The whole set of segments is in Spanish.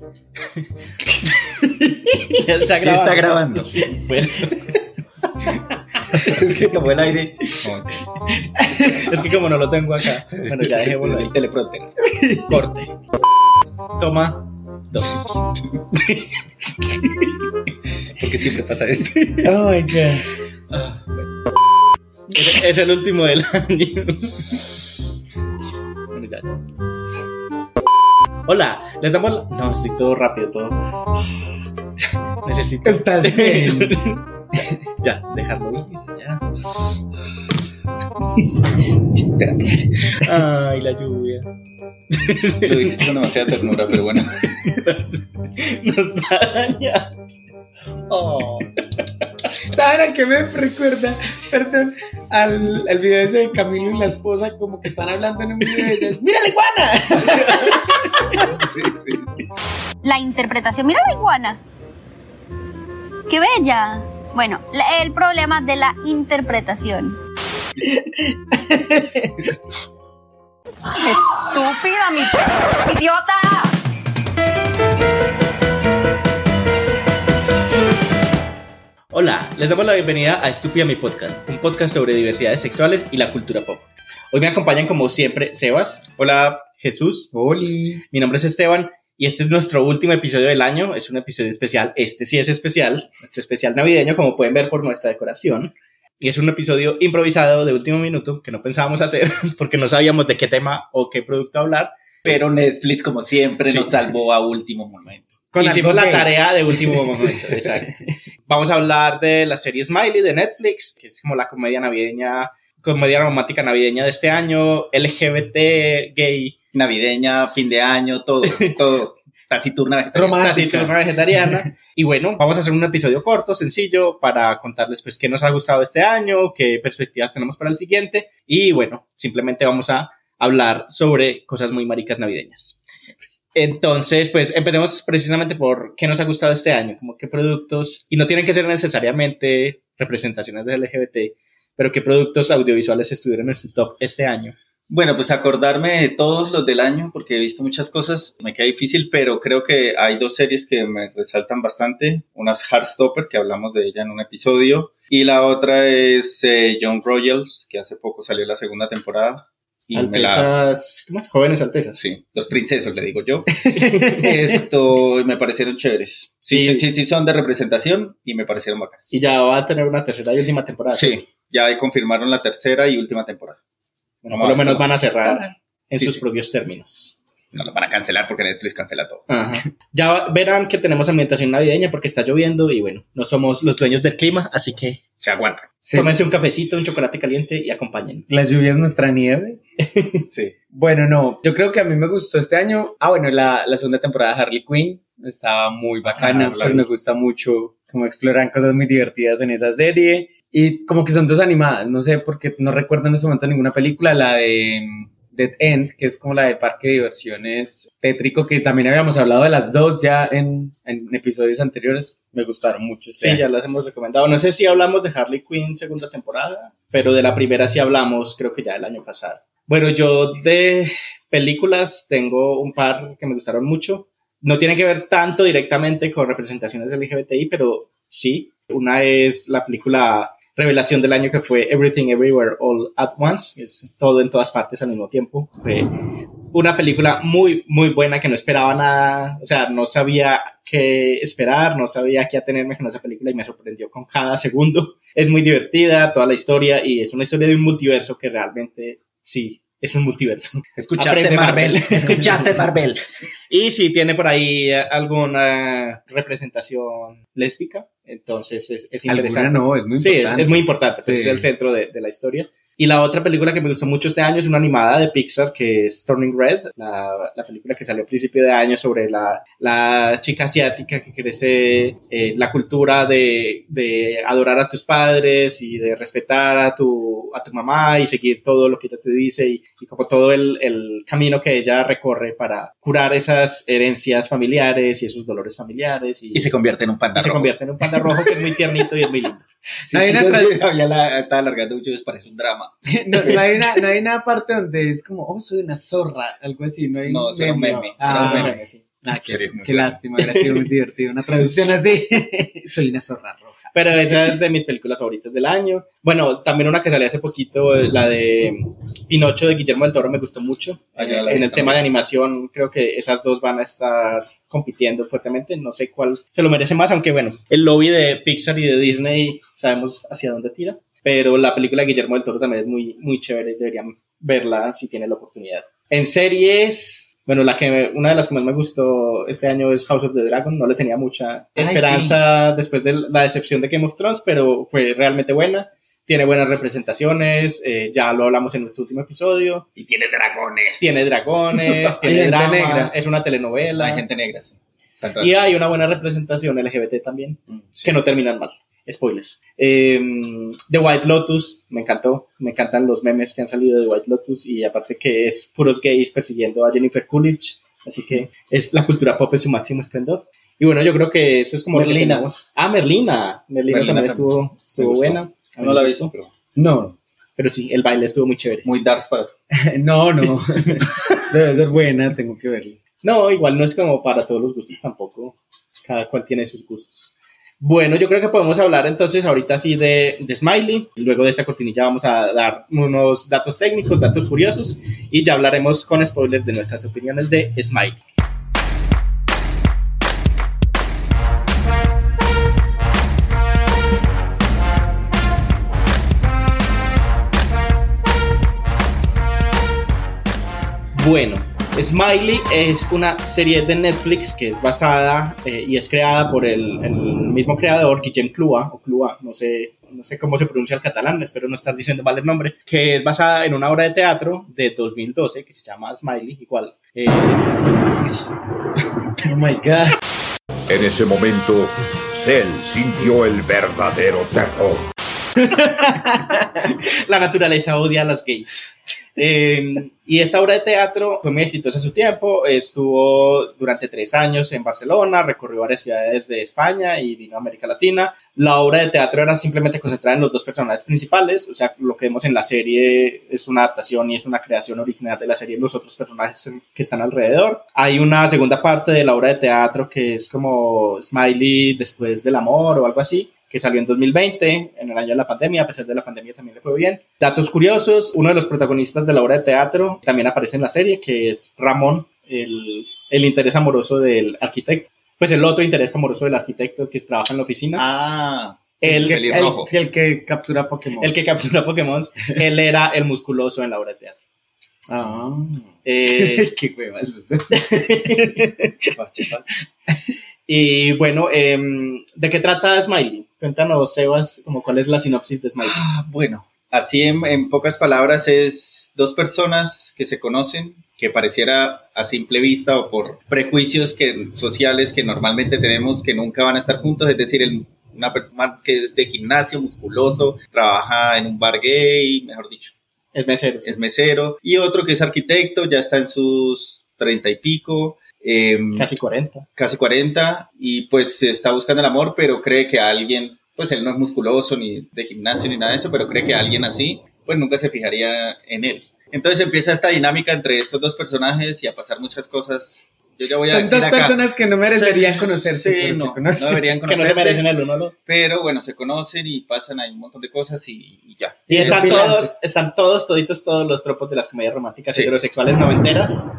ya está Sí grabando. está grabando. Sí, bueno. es que tomó el aire. Es que como no lo tengo acá. Bueno, ya dejémoslo ahí. El teleprompter. Corte. Toma. Dos. Porque siempre pasa esto. Oh my god. Ah, bueno. Es, es el último del año. Bueno, ya, ya. Hola, les damos. la- No, estoy todo rápido, todo. Necesito. Estás bien. ya, dejarlo ir, ya. Ay, la lluvia. Lo dijiste con demasiada ternura, pero bueno. Nos va a dañar. Oh. ¿Saben a qué me recuerda? Perdón, al, al video ese de Camilo y la esposa, como que están hablando en un video de ellas. ¡Mira la iguana! Sí, sí. La interpretación, mira la iguana. ¡Qué bella! Bueno, el problema de la interpretación. ¡Estúpida, mi idiota! Hola, les damos la bienvenida a Estúpida Mi Podcast, un podcast sobre diversidades sexuales y la cultura pop. Hoy me acompañan como siempre Sebas. Hola Jesús. Oli. Mi nombre es Esteban y este es nuestro último episodio del año. Es un episodio especial. Este sí es especial, nuestro especial navideño, como pueden ver por nuestra decoración. Y es un episodio improvisado de último minuto que no pensábamos hacer porque no sabíamos de qué tema o qué producto hablar. Pero Netflix, como siempre, Sí. nos salvó a último momento. Con Hicimos la tarea de último momento, exacto. Vamos a hablar de la serie Smiley de Netflix, que es como la comedia navideña, comedia romántica navideña de este año, LGBT, gay, Navideña, fin de año, todo, todo. Taciturna vegetariana. Romántica. taciturna vegetariana. Y bueno, vamos a hacer un episodio corto, sencillo, para contarles pues qué nos ha gustado este año, qué perspectivas tenemos para el siguiente. Y bueno, simplemente vamos a hablar sobre cosas muy maricas navideñas. Entonces, pues empecemos precisamente por qué nos ha gustado este año, como qué productos, y no tienen que ser necesariamente representaciones de LGBT, pero qué productos audiovisuales estuvieron en su top este año. Bueno, pues acordarme de todos los del año, porque he visto muchas cosas, me queda difícil, pero creo que hay dos series que me resaltan bastante. Una es Heartstopper, que hablamos de ella en un episodio, y la otra es eh, Young Royals, que hace poco salió la segunda temporada. Y la- Altezas, ¿cómo es? Jóvenes altezas. Sí, los princesos, le digo yo. Esto me parecieron chéveres. Sí, Sí. sí, sí, son de representación y me parecieron bacanas. Y ya va a tener una tercera y última temporada. Sí, ya confirmaron la tercera y última temporada. Bueno, por lo menos van a cerrar en Sí, sus propios términos. No lo van a cancelar porque Netflix cancela todo. Ajá. Ya verán que tenemos ambientación navideña porque está lloviendo y bueno, no somos los dueños del clima, así que Se aguanta. Sí. tómense un cafecito, un chocolate caliente y acompáñennos. La lluvia es nuestra nieve. Sí. Bueno, no, yo creo que a mí me gustó este año. Ah, bueno, la, la segunda temporada de Harley Quinn estaba muy bacana. Ah, la me gusta mucho cómo exploran cosas muy divertidas en esa serie. Y como que son dos animadas, no sé, porque no recuerdo en ese momento ninguna película, la de Dead End, que es como la de Parque de Diversiones Tétrico, que también habíamos hablado de las dos ya en, en episodios anteriores. Me gustaron mucho. este Sí, año. ya las hemos recomendado. No sé si hablamos de Harley Quinn segunda temporada, pero de la primera sí hablamos, creo que ya el año pasado. Bueno, yo de películas tengo un par que me gustaron mucho. No tiene que ver tanto directamente con representaciones LGBTI, pero sí. Una es la película revelación del año que fue Everything Everywhere All at Once, es todo en todas partes al mismo tiempo. Fue una película muy, muy buena que no esperaba nada, o sea, no sabía qué esperar, no sabía qué atenerme con esa película y me sorprendió con cada segundo. Es muy divertida toda la historia y es una historia de un multiverso que realmente sí, es un multiverso. Escuchaste Aprende Marvel. Marvel. Escuchaste Marvel. Y sí tiene por ahí alguna representación lésbica, entonces es, es Alguna interesante. no, es muy Sí, es, importante. es muy importante, pues Sí. es el centro de, de la historia. Y la otra película que me gustó mucho este año es una animada de Pixar que es Turning Red, la, la película que salió a principio de año sobre la, la chica asiática que crece eh, la cultura de, de adorar a tus padres y de respetar a tu, a tu mamá y seguir todo lo que ella te dice y, y como todo el, el camino que ella recorre para curar esas herencias familiares y esos dolores familiares y, Y se convierte en un panda y se rojo. convierte en un panda rojo que es muy tiernito y es muy lindo. Sí, Hay sí, una tra- ya la estaba alargando mucho, les parece un drama. No, no hay una, no hay una parte donde es como, oh, soy una zorra, algo así. No, hay No, un solo meme. Ah, Ah, meme. sí. Ah, qué, muy qué lástima, hubiera sido muy divertido. Una traducción así. Soy una zorra roja. Pero esa es de mis películas favoritas del año. Bueno, también una que salió hace poquito, eh, la de Pinocho de Guillermo del Toro, me gustó mucho. Ah, en el tema de animación, creo que esas dos van a estar compitiendo fuertemente. No sé cuál se lo merece más, aunque bueno, el lobby de Pixar y de Disney sabemos hacia dónde tira. Pero la película de Guillermo del Toro también es muy, muy chévere. Deberían verla si tienen la oportunidad. En series, bueno, la que me- una de las que más me gustó este año es House of the Dragon. No le tenía mucha Ay, esperanza después de la decepción de Game of Thrones, pero fue realmente buena. Tiene buenas representaciones, eh, ya lo hablamos en nuestro último episodio. Y tiene dragones. Tiene dragones, tiene gente drama, negra. es una telenovela. Hay gente negra, sí. Y hay una buena representación LGBT también, Mm, sí. que no terminan mal. Spoilers. Eh, The White Lotus, me encantó. Me encantan los memes que han salido de White Lotus y aparte que es puros gays persiguiendo a Jennifer Coolidge. Así que es la cultura pop en su máximo esplendor. Y bueno, yo creo que eso es como lo que Merlina. Ah, Merlina. Merlina, Merlina también también. estuvo, estuvo buena. No la he visto, pero No, Pero sí, el baile estuvo muy chévere. muy darks para no, no. Debe ser buena, tengo que verla. No, igual no es como para todos los gustos tampoco. Cada cual tiene sus gustos. Bueno, yo creo que podemos hablar entonces ahorita sí de, de Smiley. Luego de esta cortinilla vamos a dar unos datos técnicos, datos curiosos y ya hablaremos con spoilers de nuestras opiniones de Smiley. Bueno, Smiley es una serie de Netflix que es basada eh, y es creada por el, el mismo creador, Guillem Clua, o Clua, no sé, no sé cómo se pronuncia el catalán, espero no estar diciendo mal el nombre, que es basada en una obra de teatro de 2012 que se llama Smiley, igual. eh, Oh my god. En ese momento, Cell sintió el verdadero terror. la naturaleza odia a los gays. Eh, y esta obra de teatro fue muy exitosa en su tiempo, estuvo durante tres años en Barcelona, recorrió varias ciudades de España y vino a América Latina. La obra de teatro era simplemente concentrada en los dos personajes principales, o sea, lo que vemos en la serie es una adaptación y es una creación original de la serie, los otros personajes que- están alrededor. Hay una segunda parte de la obra de teatro que es como Smiley después del amor o algo así, que salió en 2020, en el año de la pandemia, a pesar de la pandemia también le fue bien. Datos curiosos, uno de los protagonistas de la obra de teatro también aparece en la serie, que es Ramón, el, el interés amoroso del arquitecto. Pues el otro interés amoroso del arquitecto que trabaja en la oficina. Ah, el, el, el, el que captura Pokémon. que captura Pokémon, él era el musculoso en la obra de teatro. Ah. Eh, Qué huevas. y bueno, em, ¿de qué trata Smiley? Cuéntanos, Sebas, como cuál es la sinopsis de Smiley. Ah, bueno, así en, en pocas palabras es dos personas que se conocen, que pareciera a simple vista o por prejuicios que, sociales que normalmente tenemos que nunca van a estar juntos, es decir, el- una persona que es de gimnasio, musculoso, trabaja en un bar gay, mejor dicho, Es mesero. es mesero, y otro que es arquitecto, ya está en sus treinta y pico. Em, Casi 40. casi 40 y pues está buscando el amor, pero cree que alguien, pues él no es musculoso ni de gimnasio ni nada de eso, pero cree que alguien así, pues nunca se fijaría en él. Entonces empieza esta dinámica entre estos dos personajes y a pasar muchas cosas. Yo ya voy a Son decir dos acá. personas que no merecerían conocerse. Sí, pero se no, conocen. no deberían Que no conocerse, se merecen el uno al otro. pero bueno, se conocen y pasan ahí un montón de cosas y, y ya. Y Y están todos, están todos, toditos, todos los tropos de las comedias románticas Sí. heterosexuales noventeras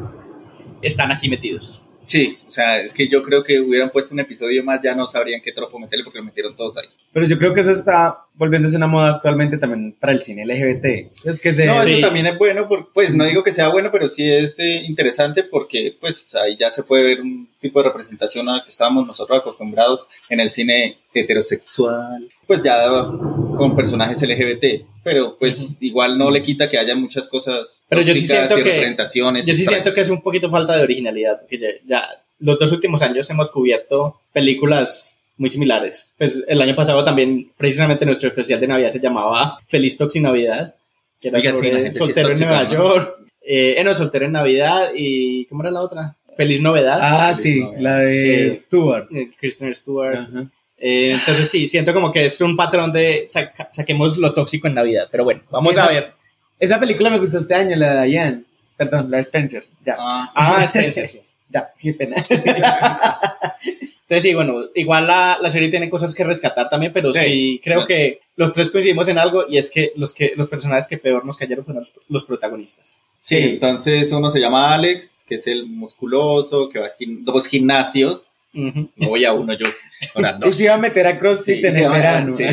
están aquí metidos. Sí, o sea, es que yo creo que hubieran puesto un episodio más, ya no sabrían qué tropo meterle porque lo metieron todos ahí. Pero yo creo que eso está volviéndose una moda actualmente también para el cine LGBT. Es que se... No, Sí. eso también es bueno, por- pues no digo que sea bueno, pero sí es eh, interesante porque pues ahí ya se puede ver un tipo de representación a la que estábamos nosotros acostumbrados en el cine heterosexual, pues ya con personajes LGBT, pero pues igual no le quita que haya muchas cosas Pero yo sí siento y que- representaciones. Yo sí extrañas. siento que es un poquito falta de originalidad, porque ya, ya los dos últimos años hemos cubierto películas muy similares. Pues el año pasado también, precisamente nuestro especial de Navidad se llamaba Feliz Toxi Navidad, que era Oiga, sobre sí soltero en Nueva ¿no? York. Eh, eh, no, soltero en Navidad y ¿cómo era la otra? Feliz Novedad. Ah, Feliz sí, novia. la de Eh, Stuart. eh, Kristen Stewart. Ajá. Eh, entonces sí, siento como que es un patrón de saca- saquemos lo tóxico en Navidad. Pero bueno, vamos Esa- a ver. Esa película me gustó este año, la de Diane. Perdón, la de Spencer. Ya. Ah, Ah, Spencer, sí. Ya, qué pena. Entonces, sí, bueno, igual la, la serie tiene cosas que rescatar también, pero sí, Sí. creo No. que los tres coincidimos en algo y es que los, que, los personajes que peor nos cayeron fueron los, los protagonistas. Sí, entonces uno se llama Alex, que es el musculoso, que va a gim- dos gimnasios. No voy a uno yo, ahora Y dos. se iba a meter a CrossFit Sí, en el verano. sí.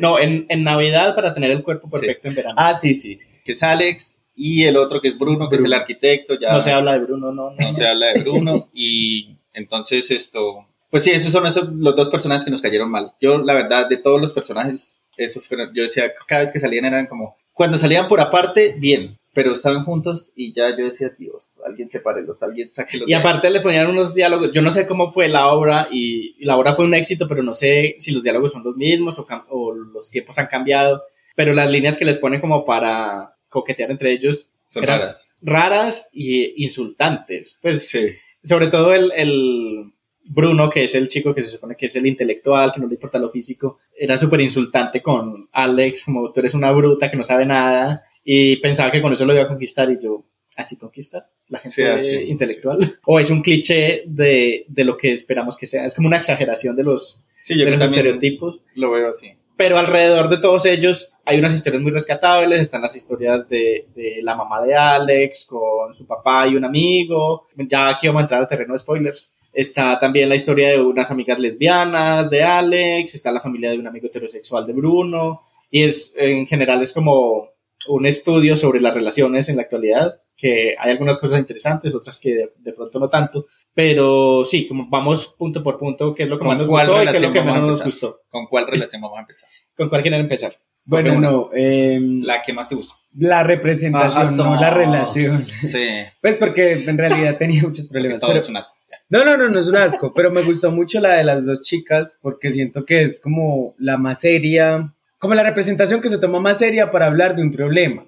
No, en, en Navidad para tener el cuerpo perfecto en verano. Ah, sí, sí. que es Alex, y el otro que es Bruno, que es el arquitecto. Ya no se habla de Bruno, no, no. no se habla de Bruno. y entonces esto, pues sí, esos son esos los dos personajes que nos cayeron mal. Yo, la verdad, de todos los personajes, esos fueron, yo decía, cada vez que salían eran como, cuando salían por aparte, bien, pero estaban juntos y ya yo decía, Dios, alguien sepárelos, alguien sáquelos. Y de ahí". aparte le ponían unos diálogos, yo no sé cómo fue la obra y, y la obra fue un éxito, pero no sé si los diálogos son los mismos o, los tiempos han cambiado, pero las líneas que les ponen como para coquetear entre ellos son eran raras. raras y insultantes. Pues Sí. sobre todo el, el Bruno, que es el chico que se supone que es el intelectual, que no le importa lo físico, era súper insultante con Alex, como tú eres una bruta que no sabe nada, y pensaba que con eso lo iba a conquistar, y yo, ¿así conquista? La gente Sí, así, intelectual. O es un cliché de, de lo que esperamos que sea. Es como una exageración de los, Sí, yo de los estereotipos. lo veo así. Pero alrededor de todos ellos hay unas historias muy rescatables. Están las historias de, de la mamá de Alex con su papá y un amigo. Ya aquí vamos a entrar al terreno de spoilers. Está también la historia de unas amigas lesbianas de Alex. Está la familia de un amigo heterosexual de Bruno. Y es, en general, es como un estudio sobre las relaciones en la actualidad. Que hay algunas cosas interesantes, otras que de, de pronto no tanto. Pero sí, como vamos punto por punto, qué es lo que ¿Con más nos cuál gustó y qué es lo relación que menos nos gustó. ¿Con cuál relación vamos a empezar? ¿Con cuál quieren empezar? Bueno, no. em, la, La que más te gustó. representación, no la relación. Sí. Pues porque en realidad tenía muchos problemas. Todo pero- es un asco. Ya. No, no, no, no es un asco, pero me gustó mucho la de las dos chicas porque siento que es como la más seria, como la representación que se toma más seria para hablar de un problema,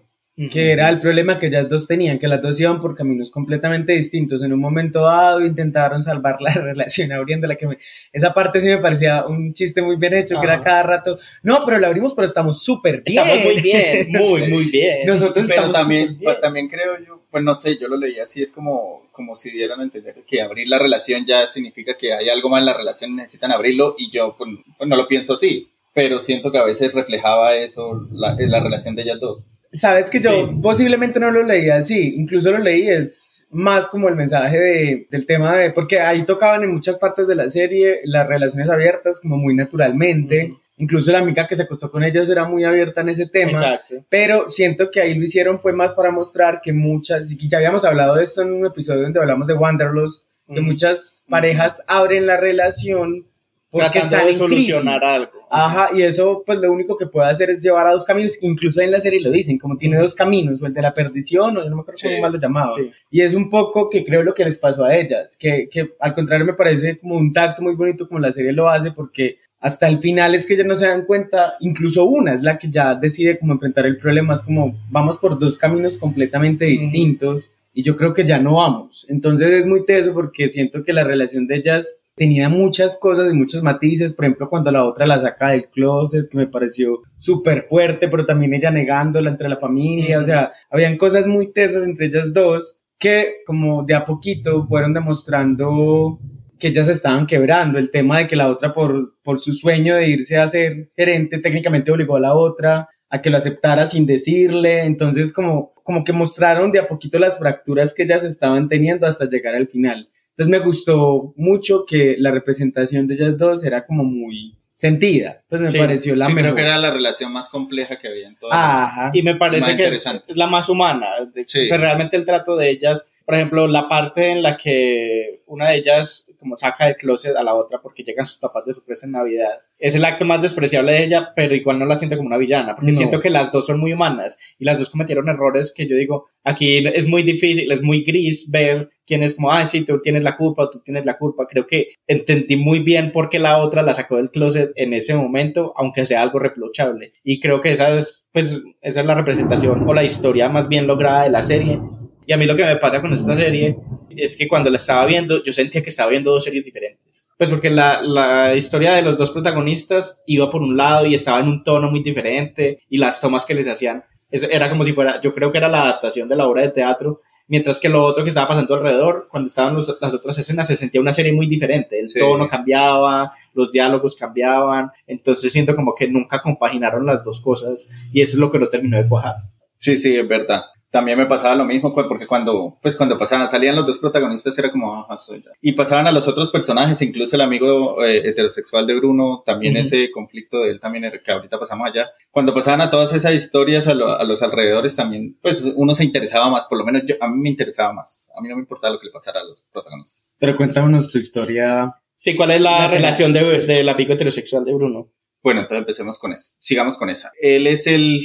que era el problema que ellas dos tenían, que las dos iban por caminos completamente distintos. En un momento dado intentaron salvar la relación abriéndola, que me- esa parte sí me parecía un chiste muy bien hecho, que era Ajá. cada rato, no, pero la abrimos, pero estamos súper bien. Estamos muy bien, muy, muy bien. Nosotros Pero estamos también, bien. también creo yo, pues no sé, yo lo leí así, es como, como si dieran a entender que abrir la relación ya significa que hay algo más en la relación y necesitan abrirlo y yo pues, pues, no lo pienso así, pero siento que a veces reflejaba eso, la, la relación de ellas dos. Sabes que yo Sí. posiblemente no lo leí así, incluso lo leí es más como el mensaje de, del tema de, porque ahí tocaban en muchas partes de la serie las relaciones abiertas como muy naturalmente, incluso la amiga que se acostó con ellas era muy abierta en ese tema, Exacto. pero siento que ahí lo hicieron fue más para mostrar que muchas, y ya habíamos hablado de esto en un episodio donde hablamos de Wanderlust, que muchas parejas abren la relación porque Tratando de solucionar crisis. algo. Ajá, y eso pues lo único que puede hacer es llevar a dos caminos, incluso en la serie lo dicen, como tiene dos caminos, o el de la perdición, o yo no me acuerdo Sí, cómo más lo llamaba. Sí. Y es un poco que creo lo que les pasó a ellas, que, que al contrario me parece como un tacto muy bonito como la serie lo hace, porque hasta el final es que ellas no se dan cuenta, incluso una es la que ya decide como enfrentar el problema, es como vamos por dos caminos completamente distintos y yo creo que ya no vamos. Entonces es muy teso porque siento que la relación de ellas tenía muchas cosas y muchos matices, por ejemplo, cuando la otra la saca del closet, que me pareció súper fuerte, pero también ella negándola entre la familia, o sea, habían cosas muy tesas entre ellas dos que como de a poquito fueron demostrando que ellas estaban quebrando, el tema de que la otra por, por su sueño de irse a ser gerente técnicamente obligó a la otra a que lo aceptara sin decirle, entonces como, como que mostraron de a poquito las fracturas que ellas estaban teniendo hasta llegar al final. Entonces me gustó mucho que la representación de ellas dos era como muy sentida, pues me Sí, pareció la sí, creo mejor. que era la relación más compleja que había en toda la Ajá. Y me parece que es, es la más humana. de- Sí. que realmente el trato de ellas, por ejemplo, la parte en la que una de ellas como saca del closet a la otra porque llegan sus papás de sorpresa en Navidad, es el acto más despreciable de ella, pero igual no la siento como una villana, porque No. siento que las dos son muy humanas y las dos cometieron errores que yo digo, aquí es muy difícil, es muy gris ver quién es como, ay, sí, tú tienes la culpa, tú tienes la culpa. Creo que entendí muy bien por qué la otra la sacó del closet en ese momento, aunque sea algo reprochable. Y creo que esa es, pues, esa es la representación o la historia más bien lograda de la serie. Y a mí lo que me pasa con esta serie es que cuando la estaba viendo, yo sentía que estaba viendo dos series diferentes. Pues porque la, la historia de los dos protagonistas iba por un lado y estaba en un tono muy diferente y las tomas que les hacían, eso era como si fuera, yo creo que era la adaptación de la obra de teatro mientras que lo otro que estaba pasando alrededor, cuando estaban los- las otras escenas, se sentía una serie muy diferente, el Sí. tono cambiaba, los diálogos cambiaban, entonces siento como que nunca compaginaron las dos cosas y eso es lo que no terminó de cuajar. Sí, sí, es verdad. También me pasaba lo mismo, pues, porque cuando, pues, cuando pasaban, salían los dos protagonistas, era como, ajá, soy ya. Y pasaban a los otros personajes, incluso el amigo eh, heterosexual de Bruno, también ese conflicto de él también, que ahorita pasamos allá. Cuando pasaban a todas esas historias, a, lo- a los alrededores también, pues, uno se interesaba más, por lo menos yo, a mí me interesaba más. A mí no me importaba lo que le pasara a los protagonistas. Pero cuéntanos tu historia. Sí, ¿cuál es la, La relación de, del amigo heterosexual de Bruno? Bueno, entonces empecemos con eso. Sigamos con esa. Él es el,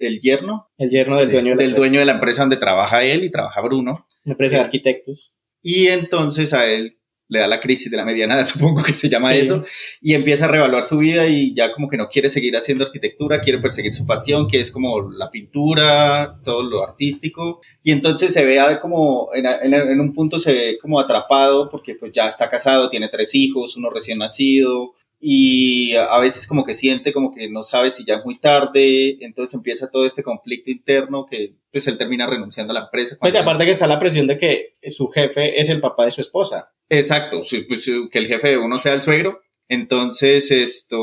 el yerno El yerno del sí, dueño de la del empresa, dueño de la empresa donde trabaja él y trabaja Bruno. una empresa de arquitectos. Y entonces a él le da la crisis de la mediana supongo que se llama Sí. eso, y empieza a reevaluar su vida y ya como que no quiere seguir haciendo arquitectura, quiere perseguir su pasión, que es como la pintura, todo lo artístico, y entonces se ve como, en, en- en un punto se ve como atrapado porque pues ya está casado, tiene tres hijos, uno recién nacido, y a veces como que siente como que no sabe si ya es muy tarde, entonces empieza todo este conflicto interno que pues él termina renunciando a la empresa. Pues y cuando- aparte que está la presión de que su jefe es el papá de su esposa. Exacto, pues eh, que el jefe de uno sea el suegro. Entonces, esto,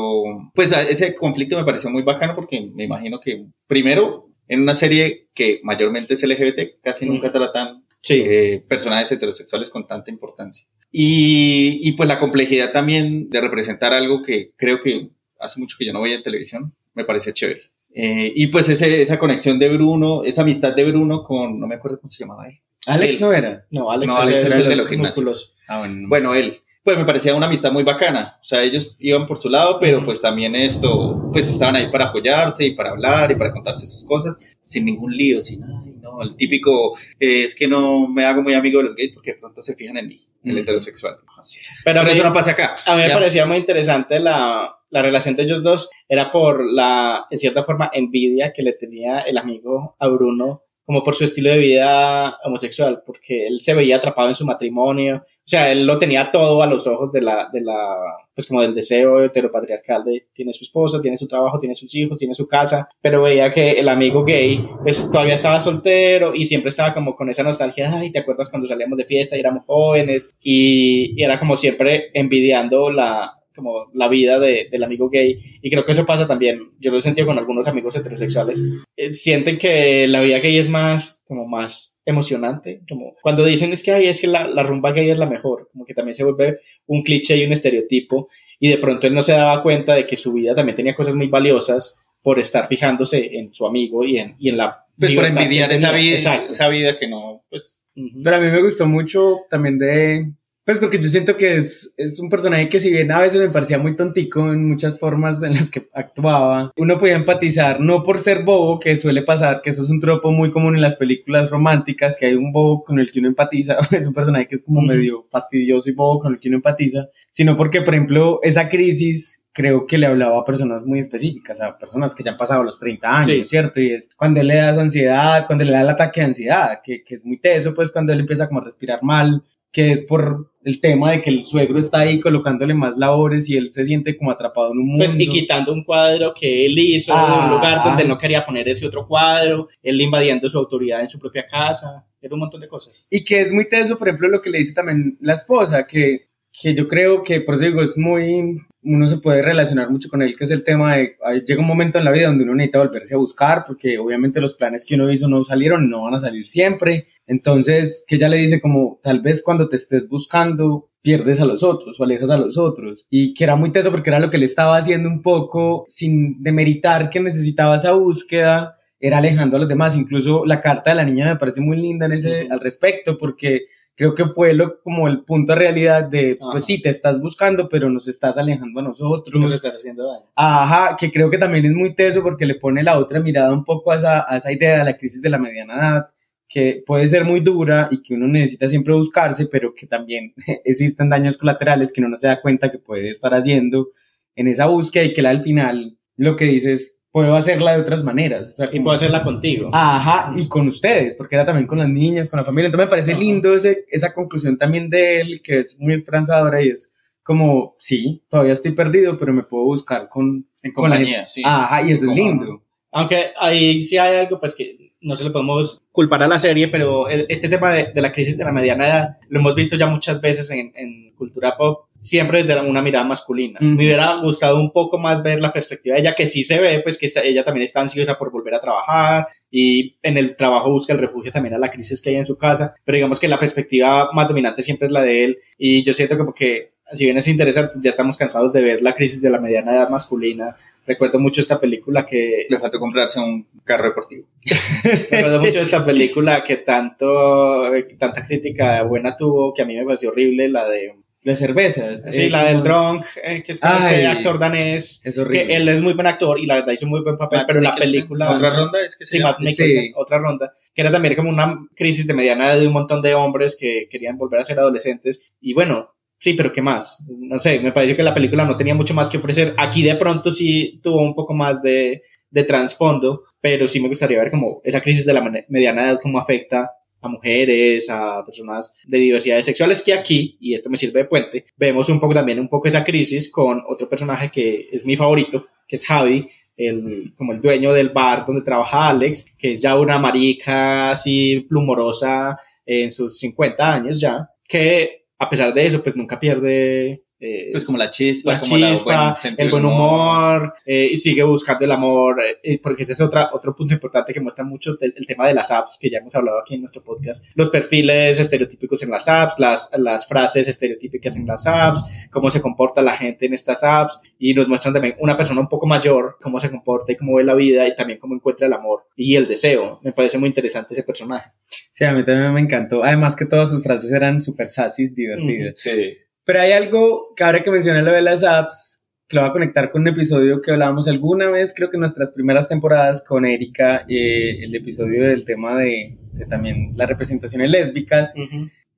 pues ese conflicto me pareció muy bacano porque me imagino que, primero, en una serie que mayormente es LGBT, casi nunca tratan Sí. eh, personajes heterosexuales con tanta importancia. Y, y pues la complejidad también de representar algo que creo que hace mucho que yo no veía en televisión, me parece chévere. Eh, y pues ese, esa conexión de Bruno, esa amistad de Bruno con, no me acuerdo cómo se llamaba él. Alex Él. no era. No, Alex, No, Alex era el de los gimnasios. Ah, bueno. Bueno, él. Pues me parecía una amistad muy bacana. O sea, ellos iban por su lado, pero pues también esto, pues estaban ahí para apoyarse y para hablar y para contarse sus cosas sin ningún lío, sin, ay, no, el típico, eh, es que no me hago muy amigo de los gays porque de pronto se fijan en mí, el heterosexual. Así. Pero Pero mí, eso no pasa acá. a mí me parecía muy interesante la, la relación de ellos dos. Era por la, en cierta forma, envidia que le tenía el amigo a Bruno, como por su estilo de vida homosexual, porque él se veía atrapado en su matrimonio. O sea, él lo tenía todo a los ojos de la, de la, pues como del deseo heteropatriarcal de tiene su esposa, tiene su trabajo, tiene sus hijos, tiene su casa, pero veía que el amigo gay, pues todavía estaba soltero y siempre estaba como con esa nostalgia, ay, ¿te acuerdas cuando salíamos de fiesta y éramos jóvenes? Y, y era como siempre envidiando la, como la vida de, del amigo gay. Y creo que eso pasa también. Yo lo he sentido con algunos amigos heterosexuales. Eh, sienten que la vida gay es más, como más emocionante. Como cuando dicen es que, ay, es que la, la rumba gay es la mejor. Como que también se vuelve un cliché y un estereotipo. Y de pronto él no se daba cuenta de que su vida también tenía cosas muy valiosas por estar fijándose en su amigo y en, y en la... Pues por envidiar esa vida, Exacto. esa vida que no, pues. Pero a mí me gustó mucho también de... Pues porque yo siento que es, es un personaje que si bien a veces me parecía muy tontico en muchas formas en las que actuaba, uno podía empatizar, no por ser bobo, que suele pasar, que eso es un tropo muy común en las películas románticas, que hay un bobo con el que uno empatiza, es un personaje que es como Ujú. medio fastidioso y bobo con el que uno empatiza, sino porque, por ejemplo, esa crisis creo que le hablaba a personas muy específicas, a personas que ya han pasado los 30 años, Sí. ¿cierto? Y es cuando él le da esa ansiedad, cuando le da el ataque de ansiedad, que, que es muy teso, pues cuando él empieza como a respirar mal, que es por el tema de que el suegro está ahí colocándole más labores y él se siente como atrapado en un mundo. Pues, y quitando un cuadro que él hizo Ah. en un lugar donde él no quería poner ese otro cuadro, él invadiendo su autoridad en su propia casa, era un montón de cosas. Y que es muy teso, por ejemplo, lo que le dice también la esposa, que, que yo creo que, por eso digo, es muy, uno se puede relacionar mucho con él, que es el tema de, llega un momento en la vida donde uno necesita volverse a buscar, porque obviamente los planes que uno hizo no salieron no van a salir siempre. Entonces, que ella le dice como, tal vez cuando te estés buscando, pierdes a los otros o alejas a los otros. Y que era muy teso porque era lo que le estaba haciendo un poco sin demeritar que necesitaba esa búsqueda, era alejando a los demás. Incluso la carta de la niña me parece muy linda en ese, al respecto, porque creo que fue lo, como el punto de realidad de, Ajá. pues sí, te estás buscando, pero nos estás alejando a nosotros. Nos estás haciendo daño. Ajá, que creo que también es muy teso porque le pone la otra mirada un poco a esa, a esa idea de la crisis de la mediana edad, que puede ser muy dura y que uno necesita siempre buscarse, pero que también existen daños colaterales que uno no se da cuenta que puede estar haciendo en esa búsqueda y que él al final lo que dice es, puedo hacerla de otras maneras. O sea, Y como- puedo hacerla contigo. Ajá, y con ustedes, porque era también con las niñas, con la familia. Entonces me parece lindo ese, esa conclusión también de él, que es muy esperanzadora y es como, sí, todavía estoy perdido, pero me puedo buscar con, en con la compañía, sí. Ajá, y eso es lindo. Aunque ahí sí hay algo, pues que no se le podemos culpar a la serie, pero el- este tema de, de la crisis de la mediana edad lo hemos visto ya muchas veces en, en cultura pop, siempre desde una mirada masculina. Me hubiera gustado un poco más ver la perspectiva de ella, que sí se ve, pues que está- ella también está ansiosa por volver a trabajar y en el trabajo busca el refugio también a la crisis que hay en su casa, pero digamos que la perspectiva más dominante siempre es la de él y yo siento que porque si bien es interesante, ya estamos cansados de ver la crisis de la mediana edad masculina. Recuerdo mucho esta película que Le faltó comprarse un carro deportivo. Recuerdo mucho esta película que tanto, tanta crítica buena tuvo, que a mí me pareció horrible, la de, De cervezas. sí, eh, la del Drunk, eh, que es con Ay. este actor danés, Es horrible. que él es muy buen actor y la verdad hizo muy buen papel, Matt pero la Mikkelsen. película... Otra ronda es que Sí? Matt Mikkelsen, Sí. otra ronda, que era también como una crisis de mediana edad de un montón de hombres que querían volver a ser adolescentes. Y bueno, sí, pero ¿qué más? No sé, me pareció que la película no tenía mucho más que ofrecer. Aquí de pronto sí tuvo un poco más de, de trasfondo, pero sí me gustaría ver como esa crisis de la mediana edad, cómo afecta a mujeres, a personas de diversidades sexuales, que aquí, y esto me sirve de puente, vemos un poco también un poco esa crisis con otro personaje que es mi favorito, que es Javi, el, como el dueño del bar donde trabaja Alex, que es ya una marica así plumorosa en sus 50 años ya, que a pesar de eso, pues nunca pierde... eh, Pues como la chispa, la como la chispa, buen sentido el buen del humor, eh, y sigue buscando el amor, eh, porque ese es otra, otro punto importante que muestra mucho el, el tema de las apps, que ya hemos hablado aquí en nuestro podcast, los perfiles estereotípicos en las apps, las, las frases estereotípicas en las apps, cómo se comporta la gente en estas apps, y nos muestran también una persona un poco mayor, cómo se comporta y cómo ve la vida, y también cómo encuentra el amor y el deseo. Me parece muy interesante ese personaje. Sí, a mí también me encantó. Además que todas sus frases eran súper sassy, divertidas. Sí. Pero hay algo que ahora que mencioné lo de las apps, que lo voy a conectar con un episodio que hablábamos alguna vez, creo que en nuestras primeras temporadas con Erika, eh, el episodio del tema de, de también las representaciones lésbicas,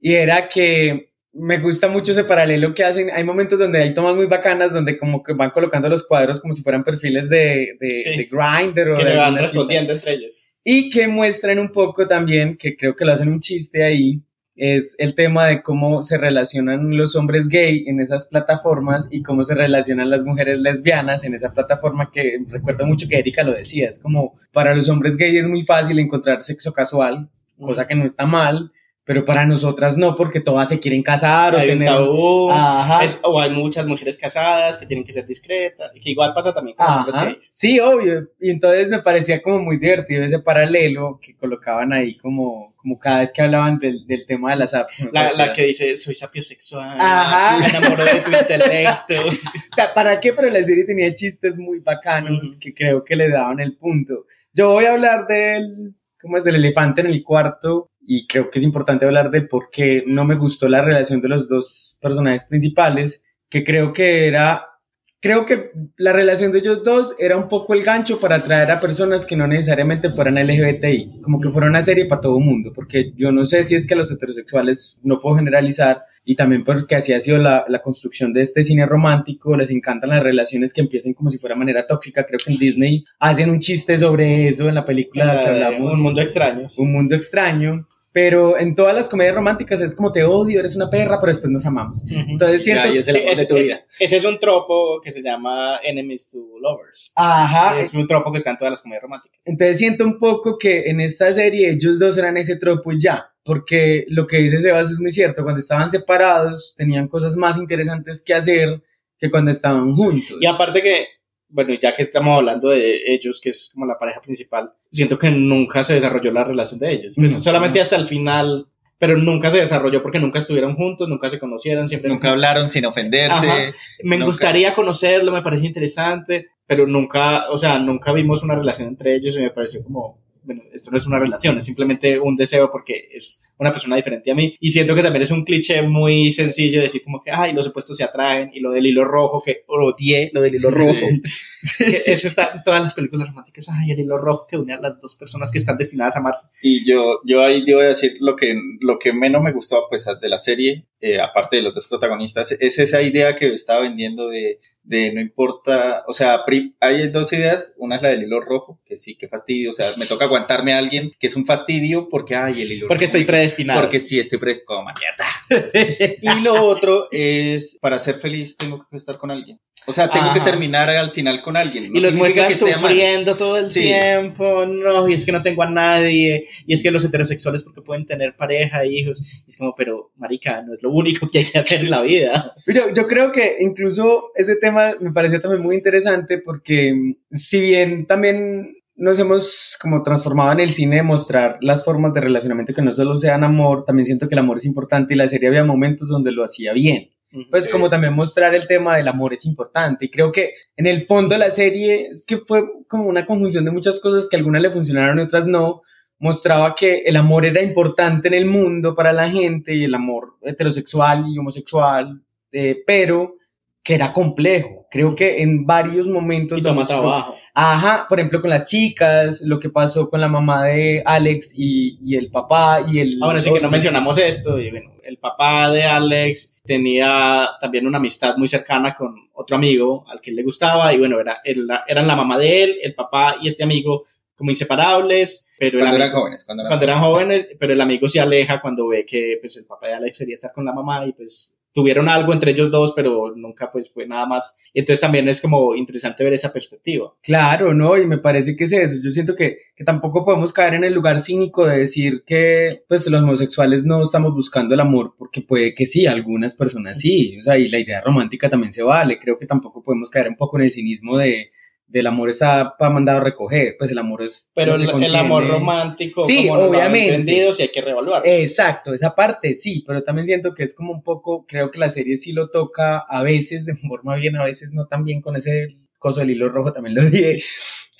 y era que me gusta mucho ese paralelo que hacen. Hay momentos donde hay tomas muy bacanas donde como que van colocando los cuadros como si fueran perfiles de, de, Sí. de Grindr o Que de se van alguna cita. respondiendo entre ellos. Y que muestran un poco también, que creo que lo hacen un chiste ahí, es el tema de cómo se relacionan los hombres gay en esas plataformas y cómo se relacionan las mujeres lesbianas en esa plataforma que recuerdo mucho que Erika lo decía, es como para los hombres gay es muy fácil encontrar sexo casual, cosa que no está mal, pero para nosotras no, porque todas se quieren casar o Hay un tener... tabú. Ajá. Es- o hay muchas mujeres casadas que tienen que ser discretas, que igual pasa también con los hombres Ajá. gays. Sí, obvio. Y entonces me parecía como muy divertido ese paralelo que colocaban ahí como, como cada vez que hablaban del, del tema de las apps. La, la que dice, soy sapiosexual, Ajá. me enamoro de tu intelecto. O sea, ¿para qué? Pero la serie tenía chistes muy bacanos Ujú. que creo que le daban el punto. Yo voy a hablar del, ¿cómo es? Del elefante en el cuarto y creo que es importante hablar de por qué no me gustó la relación de los dos personajes principales, que creo que era, creo que la relación de ellos dos era un poco el gancho para atraer a personas que no necesariamente fueran LGBTI, como que fuera una serie para todo el mundo, porque yo no sé si es que los heterosexuales, no puedo generalizar, y también porque así ha sido la, la construcción de este cine romántico, les encantan las relaciones que empiecen como si fuera manera tóxica, creo que en Disney hacen un chiste sobre eso en la película que hablamos, Un mundo extraño. sí. un mundo extraño, pero en todas las comedias románticas es como te odio, eres una perra, pero después nos amamos. Entonces siento... Ya, y es el amor Ese- de tu vida. Ese es un tropo que se llama Enemies to Lovers. Ajá, es un tropo que está en todas las comedias románticas. Entonces siento un poco que en esta serie ellos dos eran ese tropo y ya, porque lo que dice Sebas es muy cierto, cuando estaban separados tenían cosas más interesantes que hacer que cuando estaban juntos. Y aparte que, bueno, ya que estamos hablando de ellos, que es como la pareja principal, siento que nunca se desarrolló la relación de ellos. Pues No. solamente hasta el final, pero nunca se desarrolló porque nunca estuvieron juntos, nunca se conocieron, siempre Nunca hablaron sin ofenderse. Ajá. Me Nunca. gustaría conocerlo, me parecía interesante, pero nunca, o sea, nunca vimos una relación entre ellos y me pareció como, bueno, esto no es una relación, es simplemente un deseo porque es una persona diferente a mí. Y siento que también es un cliché muy sencillo decir como que, ay, los opuestos se atraen y lo del hilo rojo, que odié lo del hilo rojo. Que eso está en todas las películas románticas, ay, el hilo rojo que une a las dos personas que están destinadas a amarse. Y yo, yo ahí debo decir lo que, lo que menos me gustó pues, de la serie, eh, aparte de los dos protagonistas, es esa idea que estaba vendiendo de, de no importa, o sea, hay dos ideas, una es la del hilo rojo, que sí, que fastidio, o sea, me toca aguantarme a alguien que es un fastidio porque, ay, el hilo Porque rojo. estoy predestinado. Porque sí, estoy pre... Coma, mierda. y lo otro es, para ser feliz tengo que estar con alguien. O sea, tengo Ajá. que terminar al final con alguien. No y los mal. sufriendo todo el Sí. tiempo, no, y es que no tengo a nadie, y es que los heterosexuales porque pueden tener pareja, hijos, y es como, pero marica, no es lo único que hay que hacer en la vida. Yo, yo creo que incluso ese tema me pareció también muy interesante porque mm, si bien también nos hemos como transformado en el cine de mostrar las formas de relacionamiento que no solo sean amor, también siento que el amor es importante y la serie había momentos donde lo hacía bien. Pues Sí. como también mostrar el tema del amor es importante y creo que en el fondo la serie es que fue como una conjunción de muchas cosas que algunas le funcionaron y otras no, mostraba que el amor era importante en el mundo para la gente y el amor heterosexual y homosexual, eh, pero que era complejo. Creo que en varios momentos... y toma trabajo. Ajá, por ejemplo, con las chicas, lo que pasó con la mamá de Alex y, y el papá y el... Ah, bueno, sí que no mencionamos esto, y bueno, el papá de Alex tenía también una amistad muy cercana con otro amigo al que él le gustaba, y bueno, era, era- eran la mamá de él, el papá y este amigo como inseparables, pero Cuando eran jóvenes. Cuando eran cuando eran jóvenes, pero el amigo se aleja cuando ve que pues el papá de Alex quería estar con la mamá y pues tuvieron algo entre ellos dos, pero nunca pues fue nada más. Entonces también es como interesante ver esa perspectiva. Claro, ¿no? Y me parece que es eso. Yo siento que, que tampoco podemos caer en el lugar cínico de decir que pues los homosexuales no estamos buscando el amor, porque puede que sí, algunas personas sí. O sea, y la idea romántica también se vale. Creo que tampoco podemos caer un poco en el cinismo de del amor está para mandado a recoger. Pues el amor es... Pero el, amor romántico, Sí, como obviamente. vendido, sí hay que reevaluar. Exacto, esa parte sí, pero también siento que es como un poco, creo que la serie sí lo toca a veces de forma bien, a veces no tan bien con ese coso del hilo rojo, también lo dije.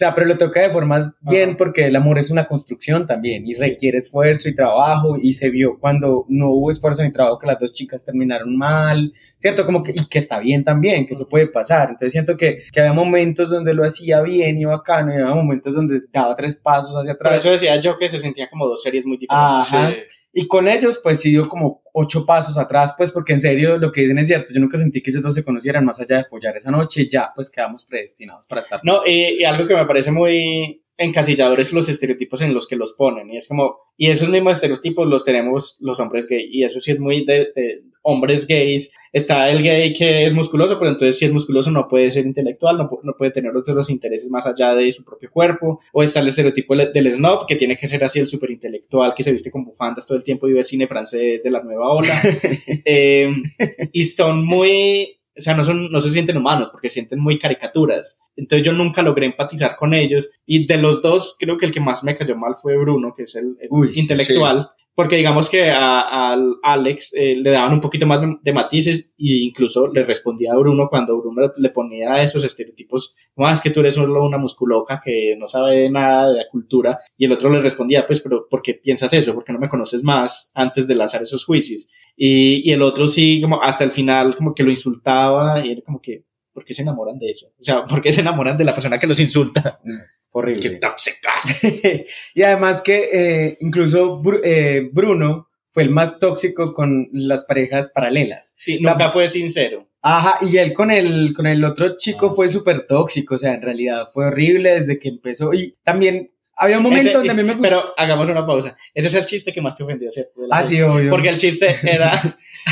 Sea, pero lo toca de formas bien Ajá. porque el amor es una construcción también y Sí. requiere esfuerzo y trabajo y se vio cuando no hubo esfuerzo ni trabajo que las dos chicas terminaron mal, ¿cierto? Como que, y que está bien también, que eso puede pasar. Entonces siento que, que había momentos donde lo hacía bien y bacano y había momentos donde daba tres pasos hacia Por atrás. eso decía yo que se sentía como dos series muy diferentes. Ajá. Y con ellos, pues sí dio como ocho pasos atrás, pues porque en serio lo que dicen es cierto. Yo nunca sentí que ellos dos se conocieran más allá de follar esa noche. Ya, pues quedamos predestinados para estar. No, y, y algo que me parece muy encasillador es los estereotipos en los que los ponen. Y es como, y esos mismos estereotipos los tenemos los hombres gay. Y eso sí es muy de, de hombres gays. Está el gay que es musculoso, pero entonces si es musculoso no puede ser intelectual, no, no puede tener otros intereses más allá de su propio cuerpo. O está el estereotipo del del snob, que tiene que ser así el súper intelectual, que se viste con bufandas todo el tiempo y ve cine francés de la nueva ola. Eh, y son muy, o sea, no, son, no se sienten humanos porque sienten muy caricaturas. Entonces yo nunca logré empatizar con ellos. Y de los dos, creo que el que más me cayó mal fue Bruno, que es el, el Uy, sí, intelectual. Porque digamos que a, al Alex eh, le daban un poquito más de, matices e incluso le respondía a Bruno cuando Bruno le ponía esos estereotipos, más que tú eres solo una musculoca que no sabe nada de la cultura y el otro le respondía, pues, pero ¿por qué piensas eso? ¿Por qué no me conoces más antes de lanzar esos juicios? Y, y el otro sí, como hasta el final, como que lo insultaba y era como que, ¿por qué se enamoran de eso? O sea, ¿por qué se enamoran de la persona que los insulta? Horrible. ¡Qué y además que eh, incluso Bru- eh, Bruno fue el más tóxico con las parejas paralelas. Sí, O sea, nunca fue sincero. Ajá, y él con el, con el otro chico Ah, fue sí. súper tóxico, o sea, en realidad fue horrible desde que empezó. Y también había un momento Ese- donde a mí me gustó. Pero hagamos una pausa. Ese es el chiste que más te ofendió, ¿cierto? Ah, sí, obvio. Porque el chiste era,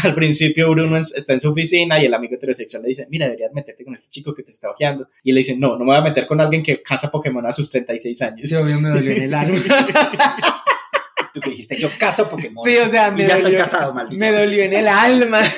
al principio Bruno es- está en su oficina y el amigo heterosexual le dice, mira, deberías meterte con este chico que te está ojeando. Y le dice, no, no me voy a meter con alguien que caza Pokémon a sus 36 años. Sí, obvio, me dolió en el alma. Tú que dijiste, yo caso Pokémon. Sí, o sea, me y ya estoy casado, maldito. Me dolió en el alma.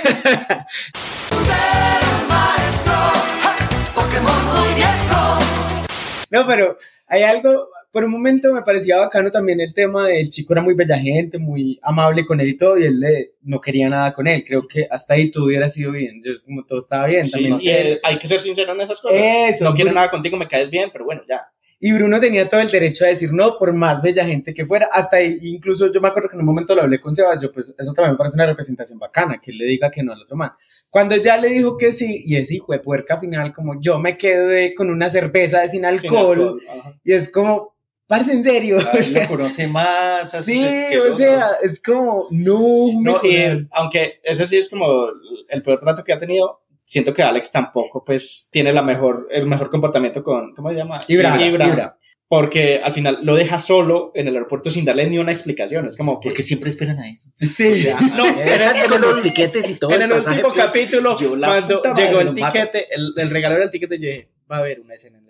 No, pero hay algo, por un momento me parecía bacano también el tema del chico era muy bella gente, muy amable con él y todo, y él le- no quería nada con él. Creo que hasta ahí todo hubiera sido bien. Yo, como todo estaba bien. Sí, también y eh, hay que ser sincero en esas cosas. Eso, no quiero Bruno. nada contigo, me caes bien, pero bueno, ya. Y Bruno tenía todo el derecho a decir no, por más bella gente que fuera. Hasta ahí, incluso yo me acuerdo que en un momento lo hablé con Sebas, yo, pues eso también me parece una representación bacana, que él le diga que no al otro man. Cuando ya le dijo que sí, y ese hijo de puerca final, como yo me quedé con una cerveza de sin alcohol, Sin alcohol, y es como, parce en serio. A lo conoce más. así sí, que o no, sea, es como, no, No, y, aunque ese sí es como el peor trato que ha tenido, siento que Alex tampoco pues tiene la mejor, el mejor comportamiento con, ¿cómo se llama? Ibra, Ibra. porque al final lo deja solo en el aeropuerto sin darle ni una explicación. Es como que. Porque siempre esperan a eso. Sí, no, Era en con el, los tiquetes y todo. en el el último capítulo, yo cuando llegó el tiquete, el, el regalador del tiquete, yo dije, va a haber una escena.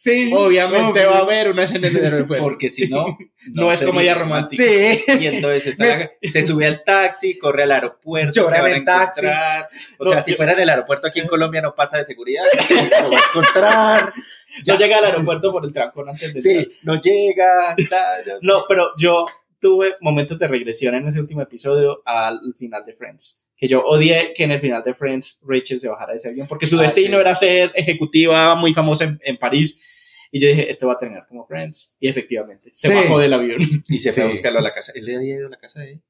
Sí. Obviamente obvio. va a haber una escena en el aeropuerto. Porque si no. No es sería comedia romántica. Sí. Y entonces está- se sube al taxi, corre al aeropuerto, Llora se van en a el taxi. encontrar. O No, sea, si yo- fuera en el aeropuerto aquí en Colombia no pasa de seguridad, lo va a encontrar. Yo llegué al aeropuerto por el trancón antes de entrar. Sí, no llega. tal, No, pero yo tuve momentos de regresión en ese último episodio al final de Friends. Que yo odié que en el final de Friends Rachel se bajara de ese avión porque su Ah, destino sí. era ser ejecutiva muy famosa en, en París. Y yo dije, esto va a terminar como Friends. Y efectivamente, se Sí. bajó del avión. Y se fue a Sí. buscarlo a la casa. Él le había ido a la casa de él.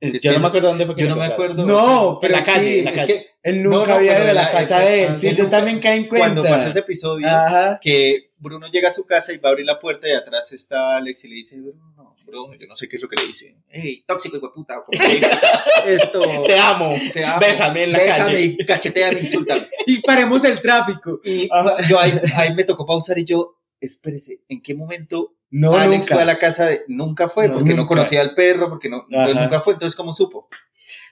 Es yo no me acuerdo dónde fue que Yo se no me acuerdo. No, o sea, pero en la calle, sí, en la es calle. que Él nunca no, había ido a la casa de él. Sí, yo también caí en cuenta. cuando pasó ese episodio, Ajá. que Bruno llega a su casa y va a abrir la puerta y atrás está Alex y le dice, Bruno, Yo no sé qué es lo que le dice. Hey, tóxico, hijo de puta. Esto, Te amo. te amo. Bésame en la Bésame calle. y cacheteame, insúltame. Y paremos el tráfico. Y Ajá. yo ahí, ahí me tocó pausar y yo, espérese, ¿en qué momento No, Alex nunca. fue a la casa de... Nunca fue, No, porque no nunca. conocía al perro, porque no... entonces nunca fue, entonces ¿cómo supo?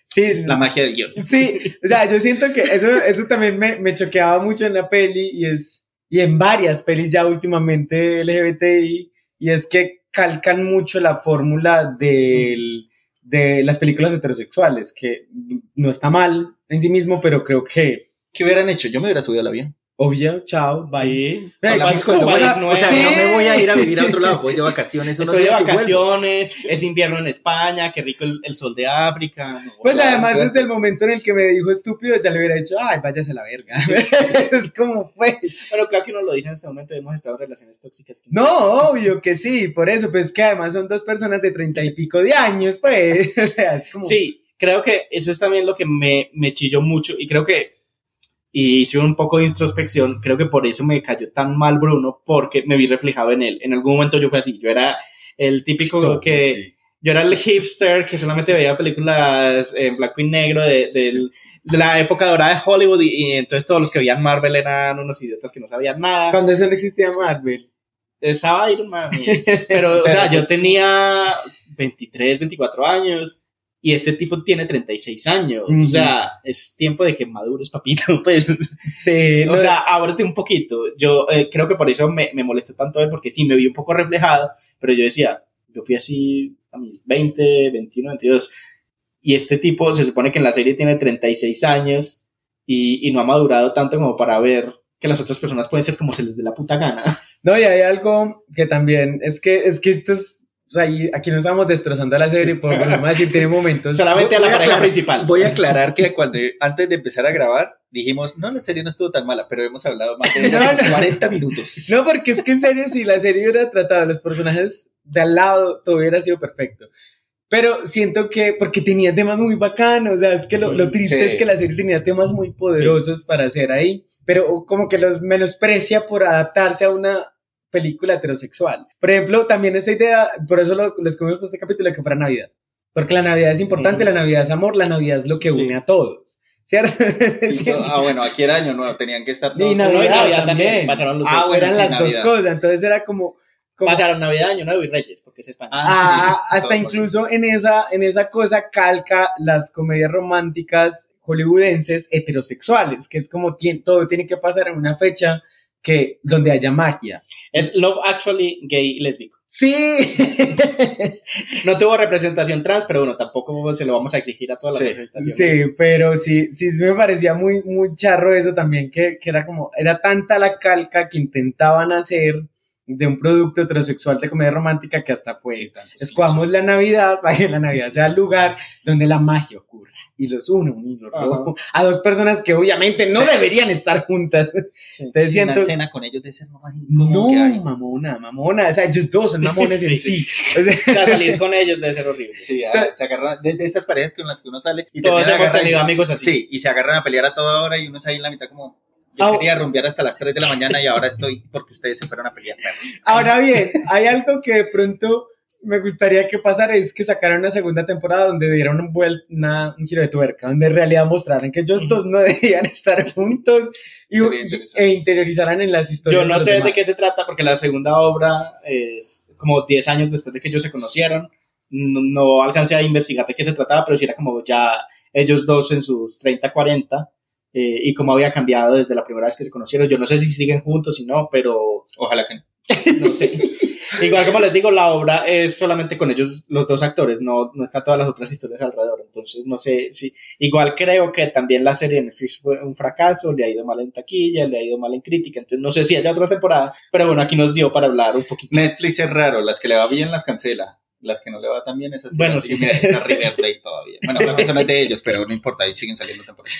Sí, La magia del guion. Sí, o sea, yo siento que eso, eso también me, me choqueaba mucho en la peli y es, y en varias pelis ya últimamente LGBTI, y es que calcan mucho la fórmula del, de las películas heterosexuales, que no está mal en sí mismo, pero creo que, ¿Qué hubieran hecho? Yo me hubiera subido al avión. Obvio, chao, bye. Sí. Voy a- no O sea, Sí. no me voy a ir a vivir a otro lado, voy de vacaciones. Estoy de vacaciones, es invierno en España, qué rico el, el sol de África. no, Pues además desde el momento en el que me dijo estúpido ya le hubiera dicho, ay, váyase a la verga. es como pues. Pero claro que uno lo dice en este momento, hemos estado en relaciones tóxicas. que- No, obvio que sí, por eso, pues que además son dos personas de treinta y pico de años, pues. es como... Sí, creo que eso es también lo que me, me chilló mucho y creo que, y hice un poco de introspección, creo que por eso me cayó tan mal Bruno, porque me vi reflejado en él. En algún momento yo fui así, yo era el típico que... Yo era el hipster que solamente veía películas en blanco y negro de, del- de la época dorada de Hollywood y, y entonces todos los que veían Marvel eran unos idiotas que no sabían nada. Cuando eso no existía Marvel. Estaba Iron Man. y- Pero, o sea, yo tenía 23, 24 años y este tipo tiene 36 años. Ujú. O sea, es tiempo de que madures, papito. Pues, Sí, o sea, ábrete un poquito. Yo eh, creo que por eso me, me molestó tanto él, porque sí, me vi un poco reflejado, pero yo decía, yo fui así a mis 20, 21, 22. Y este tipo se supone que en la serie tiene 36 años y, y no ha madurado tanto como para ver que las otras personas pueden ser como se les dé la puta gana. No, y hay algo que también, es que, es que esto es, o sea, y aquí no estamos destrozando la serie, por a decir, tiene momentos. Solamente a la pareja principal. Voy a aclarar que cuando antes de empezar a grabar dijimos, no, la serie no estuvo tan mala, pero hemos hablado más de No, no. 40 minutos. No, porque es que en serio, si la serie hubiera tratado a los personajes de al lado, todo hubiera sido perfecto. Pero siento que, porque tenía temas muy bacanos, o sea, es que lo, lo triste Sí. es que la serie tenía temas muy poderosos para hacer ahí, pero como que los menosprecia por adaptarse a una película heterosexual. Por ejemplo, también esa idea, por eso lo, les comimos este capítulo de que fuera Navidad. Porque la Navidad es importante, Ujú. la Navidad es amor, la Navidad es lo que Sí. une a todos. ¿Cierto? Ah, bueno, aquí era año nuevo, tenían que estar Y todos. Navidad No, y Navidad también. también. Pasaron los Ah, dos. bueno, eran sí, las Navidad. dos cosas, entonces era como... como Pasaron Navidad, Año Nuevo y Reyes, porque es España. Ah, sí, hasta incluso en esa, en esa cosa calca las comedias románticas hollywoodenses heterosexuales, que es como todo tiene que pasar en una fecha que donde haya magia. Es Love Actually gay y lésbico. Sí, No tuvo representación trans, pero bueno, tampoco se lo vamos a exigir a todas Sí. las representaciones. sí, pero sí, sí me parecía muy, muy charro eso también, que, que era como, era tanta la calca que intentaban hacer de un producto heterosexual de comedia romántica que hasta fue, Sí, clichés. la Navidad para que la Navidad sea el lugar donde la magia ocurra y los une un hilo rojo a dos personas que obviamente no Sí. deberían estar juntas. Sí. Entonces Sí, una siento, cena con ellos de ser incómodo no, que hay. mamona, mamona, o sea, ellos dos son mamones en sí. O sea, O sea, salir con ellos debe ser horrible. Sí, ah, se agarran de, de esas parejas con las que uno sale y Todos hemos tenido amigos así. Sí, y se agarran a pelear a toda hora y uno está ahí en la mitad como yo Ah, quería rumbear hasta las 3 de la mañana y ahora estoy porque ustedes se fueron a pelear. Ahora bien, hay algo que de pronto me gustaría que pasara es que sacaran una segunda temporada donde dieran un, vuel- una- un giro de tuerca, donde en realidad mostraran que ellos dos no debían estar juntos y, e interiorizaran en las historias. Yo no los sé de demás. qué se trata porque la segunda obra es como 10 años después de que ellos se conocieron. No, no alcancé a investigar de qué se trataba, pero sí era como ya ellos dos en sus 30, 40 eh, y cómo había cambiado desde la primera vez que se conocieron. Yo no sé si siguen juntos, si no, pero Ojalá que no. no sé. Igual como les digo, la obra es solamente con ellos, los dos actores, no, no está todas las otras historias alrededor. Entonces, no sé si. Igual creo que también la serie de Netflix fue un fracaso, le ha ido mal en taquilla, le ha ido mal en crítica. Entonces, no sé si haya otra temporada, pero bueno, aquí nos dio para hablar un poquito. Netflix es raro, las que le va bien las cancela. Las que no le va tan bien, esas sí. Bueno, las- sí. Mira, está Riverdale todavía. Bueno, eso no es de ellos, pero no importa, ahí siguen saliendo temporadas.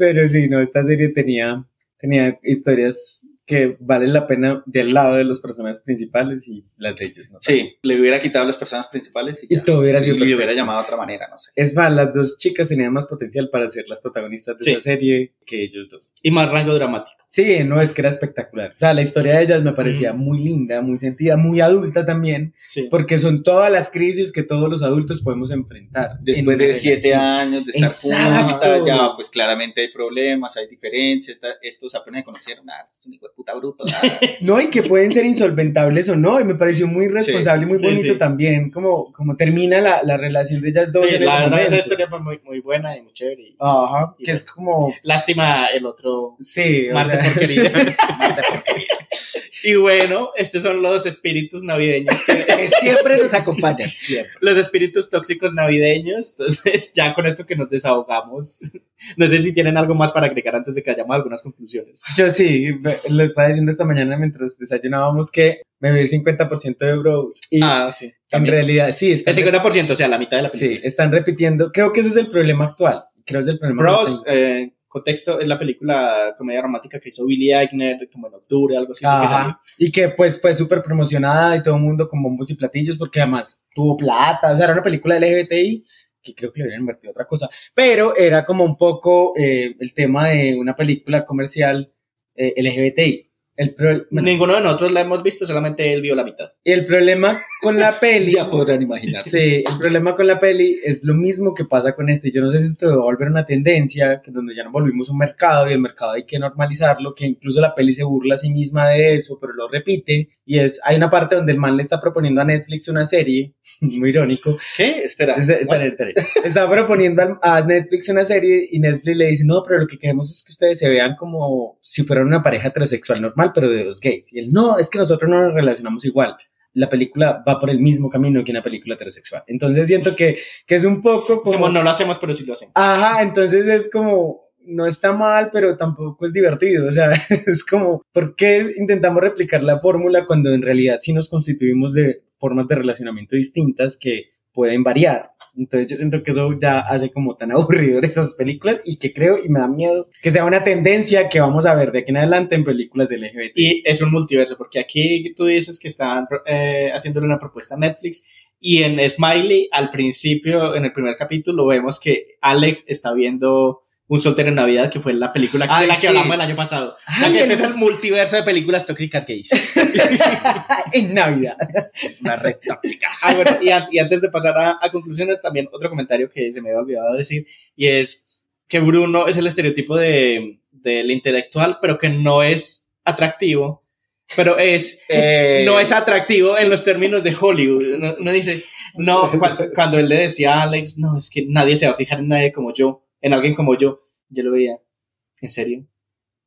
Pero sí, no, esta serie tenía, tenía historias que valen la pena del lado de los personajes principales y las de ellos, ¿no? Sí, le hubiera quitado las personas principales y, Y ya. todo hubiera Sí, sido le perfecto. hubiera llamado de otra manera, no sé. Es más, las dos chicas tenían más potencial para ser las protagonistas de Sí. esa serie que ellos dos. Y más rango dramático. Sí, no, es que era espectacular. O sea, la historia de ellas me parecía Mm. muy linda, muy sentida, muy adulta también, Sí. porque son todas las crisis que todos los adultos podemos enfrentar. en Después de siete relación. años de estar Exacto. juntas, ya pues claramente hay problemas, hay diferencias, estos apenas se conocieron, nada, es un hijo de puta bruto, nada. No, y que pueden ser insolventables o no, y me pareció muy responsable y muy sí, bonito sí. también, como, como termina la, la relación de ellas dos. Sí, en la verdad, esa historia fue muy, muy buena y muy chévere. y- Ajá, que es como, Lástima el otro sí, o Marte sea, porquería. y bueno, estos son los espíritus navideños, que- siempre nos acompañan, siempre. los espíritus tóxicos navideños. Entonces, ya con esto que nos desahogamos, no sé si tienen algo más para agregar antes de que hayamos algunas conclusiones. yo sí, lo estaba diciendo esta mañana mientras desayunábamos que me vi el 50% de Bros. Y Ah, sí. en también. realidad, sí, El 50%, o sea, la mitad de la película. sí, están repitiendo, creo que ese es el problema actual, creo que es el problema. Bros, eh, contexto, es la película comedia romántica que hizo Billy Eichner, como en octubre, algo así. que. Y que pues fue súper promocionada y todo el mundo con bombos y platillos porque además tuvo plata, o sea, era una película LGBTI que creo que le hubieran invertido otra cosa, pero era como un poco eh, el tema de una película comercial eh, LGBTI. El, pro- bueno, Ninguno de nosotros la hemos visto, solamente él vio la mitad. y el problema con la peli... Ya podrán imaginarse. Sí, el problema con la peli es lo mismo que pasa con este. Yo no sé si esto va a volver una tendencia, que donde ya nos volvimos un mercado y el mercado hay que normalizarlo, que incluso la peli se burla a sí misma de eso, pero lo repite. Y es, hay una parte donde el man le está proponiendo a Netflix una serie, muy irónico. ¿Qué? Espera. Es- espere, espere. Está proponiendo a Netflix una serie y Netflix le dice, no, pero lo que queremos es que ustedes se vean como si fueran una pareja heterosexual normal, pero de dos gays. Y él, no, es que nosotros no nos relacionamos igual. La película va por el mismo camino que una película heterosexual. Entonces siento que, que es un poco como... como no lo hacemos, pero sí lo hacemos. Ajá, entonces es como, no está mal, pero tampoco es divertido. O sea, es como, ¿por qué intentamos replicar la fórmula cuando en realidad sí nos constituimos de formas de relacionamiento distintas que pueden variar? Entonces yo siento que eso ya hace como tan aburrido esas películas y que creo y me da miedo que sea una tendencia que vamos a ver de aquí en adelante en películas LGBT. Y es un multiverso, porque aquí tú dices que están eh, haciéndole una propuesta a Netflix y en Smiley, al principio, en el primer capítulo, vemos que Alex está viendo Un soltero en Navidad, que fue la película Ay, de la que sí. hablamos el año pasado. Ay, este el- es el multiverso de películas tóxicas gays. en Navidad. Una red tóxica. Ah, bueno, y, an- y antes de pasar a, a conclusiones, también otro comentario que se me había olvidado decir, y es que Bruno es el estereotipo de, del intelectual, pero que no es atractivo, pero es, no es atractivo en los términos de Hollywood. Uno, uno dice, no, cua- cuando él le decía a Alex, no, es que nadie se va a fijar en nadie como yo, en alguien como yo, yo lo veía, ¿en serio?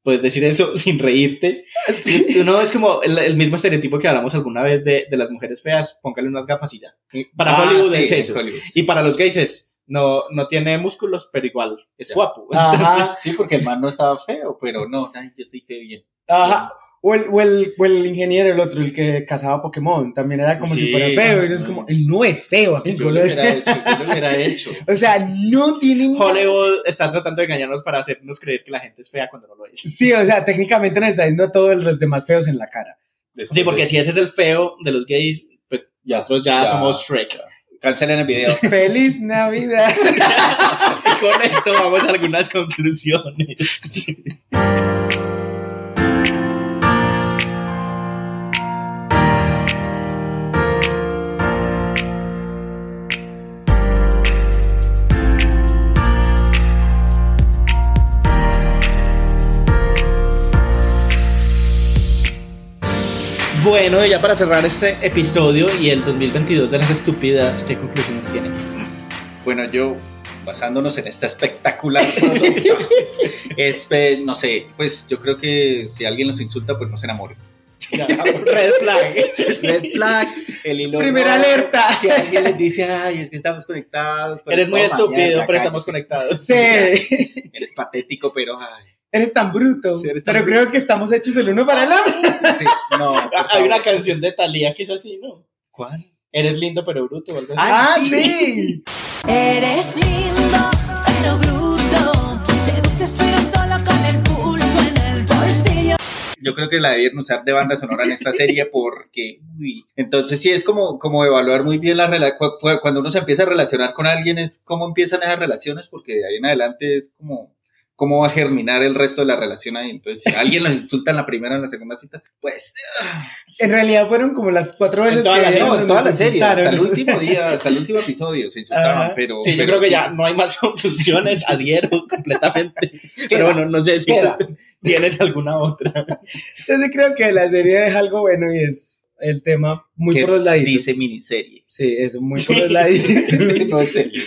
Puedes decir eso sin reírte. Y Uno es como el, el mismo estereotipo que hablamos alguna vez de, de las mujeres feas, póngale unas gafas y ya. Para Ah, Hollywood sí, es eso. Hollywood. Y para los gays es, no, no tiene músculos, pero igual es Ya. guapo. Ajá. Sí, porque el man no estaba feo, pero no, ay, yo sí que bien. Ajá. O el, o, el, o el ingeniero, el otro, el que cazaba Pokémon, también era como si Sí, fuera feo. Y no es como, él no es feo, amigo. Yo lo hubiera hecho, yo lo hubiera hecho. O sea, no tiene ni- Hollywood está tratando de engañarnos para hacernos creer que la gente es fea cuando no lo es. Sí, o sea, técnicamente nos está diciendo a todos los demás feos en la cara. Sí, porque si ese es el feo de los gays, pues Ya, nosotros ya, ya, somos Shrek. Cancelen el video. ¡Feliz Navidad! Y con esto vamos a algunas conclusiones. Bueno, y ya para cerrar este episodio y el 2022 de las estúpidas, ¿qué conclusiones tienen? Bueno, yo, basándonos en esta espectacular producto, es, pues, no sé, pues yo creo que si alguien los insulta, pues no se enamoren. Red flag. Red flag, el hilo Primera alerta. Si alguien les dice, ay, es que estamos conectados. Eres muy estúpido, pero estamos cállese". conectados. Sí. Eres patético, pero ay. Eres tan bruto. Sí, eres tan pero bruto. creo que estamos hechos el uno para el otro. Sí, no. Ah, Hay una canción de Thalía que es así, ¿no? ¿Cuál? Eres lindo pero bruto algo así. Ah, sí. Eres lindo, pero bruto. Seduces, pero solo con el pulpo en el bolsillo. Yo creo que la debieron usar de banda sonora en esta serie porque, uy, entonces sí es como, como evaluar muy bien la relación, cuando uno se empieza a relacionar con alguien es cómo empiezan esas relaciones porque de ahí en adelante es como, cómo va a germinar el resto de la relación ahí. Entonces, si alguien los insulta en la primera o en la segunda cita, pues En realidad fueron como las cuatro veces toda que la no, en toda la serie, hasta el último día, hasta el último episodio se insultaban, Ajá. pero... Sí, yo pero creo que sí. ya no hay más conclusiones, adhiero completamente. Pero bueno, no sé si Queda. tienes alguna otra. Yo sí creo que la serie deja algo bueno y es el tema muy por los laditos. Dice miniserie. Sí, eso, muy por los laditos. no miniserie.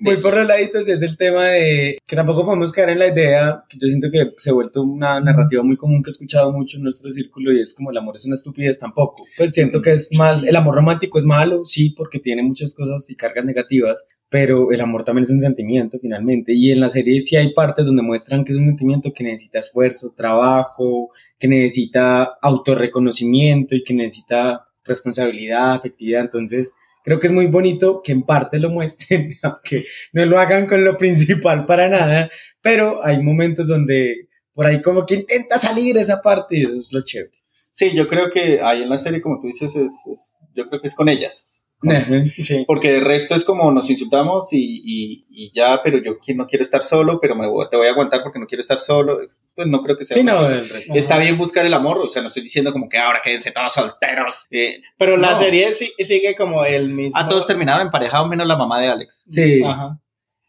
Muy por los laditos es el tema de que tampoco podemos caer en la idea, que yo siento que se ha vuelto una narrativa muy común que he escuchado mucho en nuestro círculo y es como el amor es una estupidez tampoco. Pues siento que es más, el amor romántico es malo, sí, porque tiene muchas cosas y cargas negativas, pero el amor también es un sentimiento finalmente y en la serie sí hay partes donde muestran que es un sentimiento que necesita esfuerzo, trabajo, que necesita autorreconocimiento y que necesita responsabilidad, afectividad, entonces creo que es muy bonito que en parte lo muestren, aunque no lo hagan con lo principal para nada, pero hay momentos donde por ahí como que intenta salir esa parte y eso es lo chévere. Sí, yo creo que ahí en la serie, como tú dices, es, es- yo creo que es con ellas. Sí. Porque de resto es como nos insultamos y, y- y ya, pero yo no quiero estar solo, pero me voy- te voy a aguantar porque no quiero estar solo. Pues no creo que sea. Sí, no, el resto. Está bien buscar el amor, o sea, no estoy diciendo como que ahora quédense todos solteros. Eh, Pero la No. serie sí- sigue como el mismo. ah, todos terminaron emparejados menos la mamá de Alex. Sí. Ajá.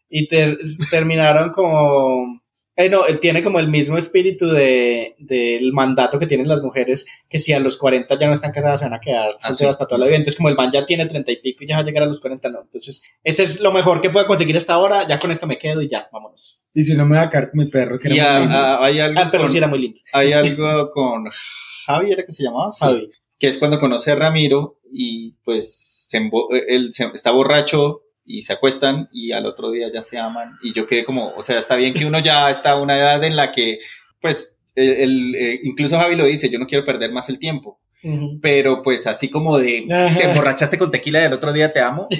Y ter- terminaron como... Eh, no, él tiene como el mismo espíritu de, del mandato que tienen las mujeres, que si a los 40 ya no están casadas se van a quedar Ah, solteras para toda la vida. Entonces, como el man ya tiene 30 y pico y ya va a llegar a los 40, no. Entonces, este es lo mejor que puedo conseguir hasta ahora, ya con esto me quedo y ya, vámonos. Y si no me va a caer con mi perro, que era ah, muy lindo. ah, hay algo Ah, pero con, sí era muy lindo. hay algo con Javi, ¿era que se llamaba? Sí. Javi. que es cuando conoce a Ramiro y pues se embo- él se- está borracho y se acuestan y al otro día ya se aman y yo quedé como, o sea, está bien que uno ya está a una edad en la que pues el, el- eh, incluso Javi lo dice, yo no quiero perder más el tiempo, Ujú. pero pues así como de Ajá. te emborrachaste con tequila y al otro día te amo.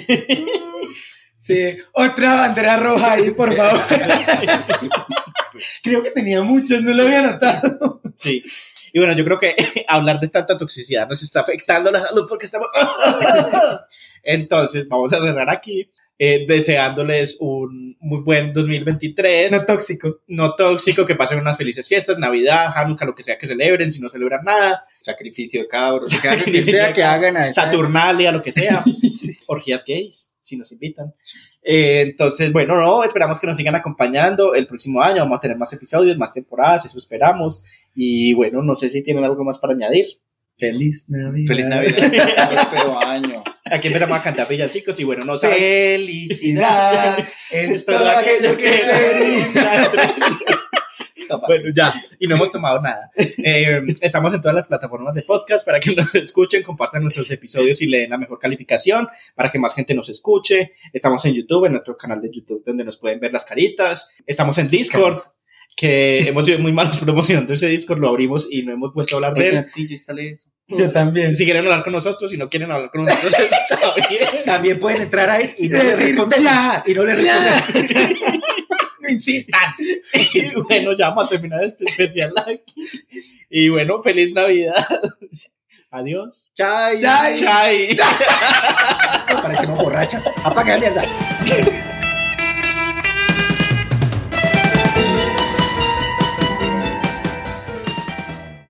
Sí, otra bandera roja ahí, por favor. Creo que tenía muchas, no lo había notado. Sí. Y bueno, yo creo que hablar de tanta toxicidad nos está afectando la salud porque estamos... Entonces, vamos a cerrar aquí, eh, deseándoles un muy buen 2023. No tóxico. no tóxico, que pasen unas felices fiestas, Navidad, Hanukkah, lo que sea que celebren, si no celebran nada, Sacrificio de cabros, que hagan, que Sacrificio que hagan a esa- Saturnalia, lo que sea, orgías gays, si nos invitan. Eh, entonces, bueno, no, esperamos que nos sigan acompañando el próximo año, vamos a tener más episodios, más temporadas, eso esperamos. Y bueno, no sé si tienen algo más para añadir. Feliz Navidad. Feliz Navidad, próspero año. Aquí empezamos a cantar villancicos y bueno, no saben. Felicidad es todo aquello que. Bueno, ya, y no hemos tomado nada. Eh, estamos en todas las plataformas de podcast para que nos escuchen, compartan nuestros episodios y le den la mejor calificación para que más gente nos escuche. Estamos en YouTube, en nuestro canal de YouTube, donde nos pueden ver las caritas. Estamos en Discord, que hemos sido muy malos promocionando ese Discord, lo abrimos y no hemos vuelto a hablar de él. sí, yo instalé eso. Yo también. Si quieren hablar con nosotros, si no quieren hablar con nosotros, está bien. También pueden entrar ahí y no le Decir responden. ya, Y no le responden. No insistan. Y bueno, ya vamos a terminar este especial aquí. Y bueno, feliz Navidad. Adiós. Chai. Chai. Chai. Parecemos borrachas. Apaga la mierda.